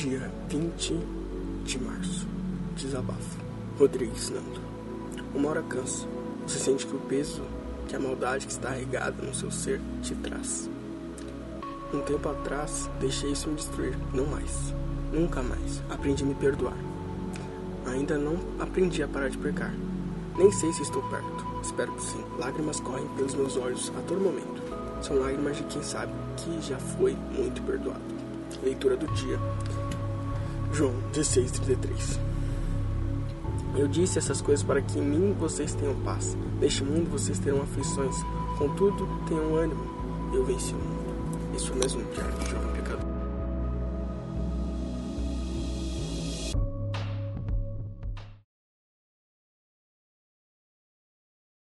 Dia 20 de março. Desabafo. Rodrigues Nando. Uma hora cansa. Você sente que o peso, que a maldade que está regada no seu ser te traz. Um tempo atrás, deixei isso me destruir. Não mais. Nunca mais. Aprendi a me perdoar. Ainda não aprendi a parar de pecar. Nem sei se estou perto. Espero que sim. Lágrimas correm pelos meus olhos a todo momento. São lágrimas de quem sabe que já foi muito perdoado. Leitura do dia. João 16:33. Eu disse essas coisas para que em mim vocês tenham paz. Neste mundo vocês terão aflições. Contudo, tenham ânimo. Eu venci o mundo. Isso mesmo, jovem pecador.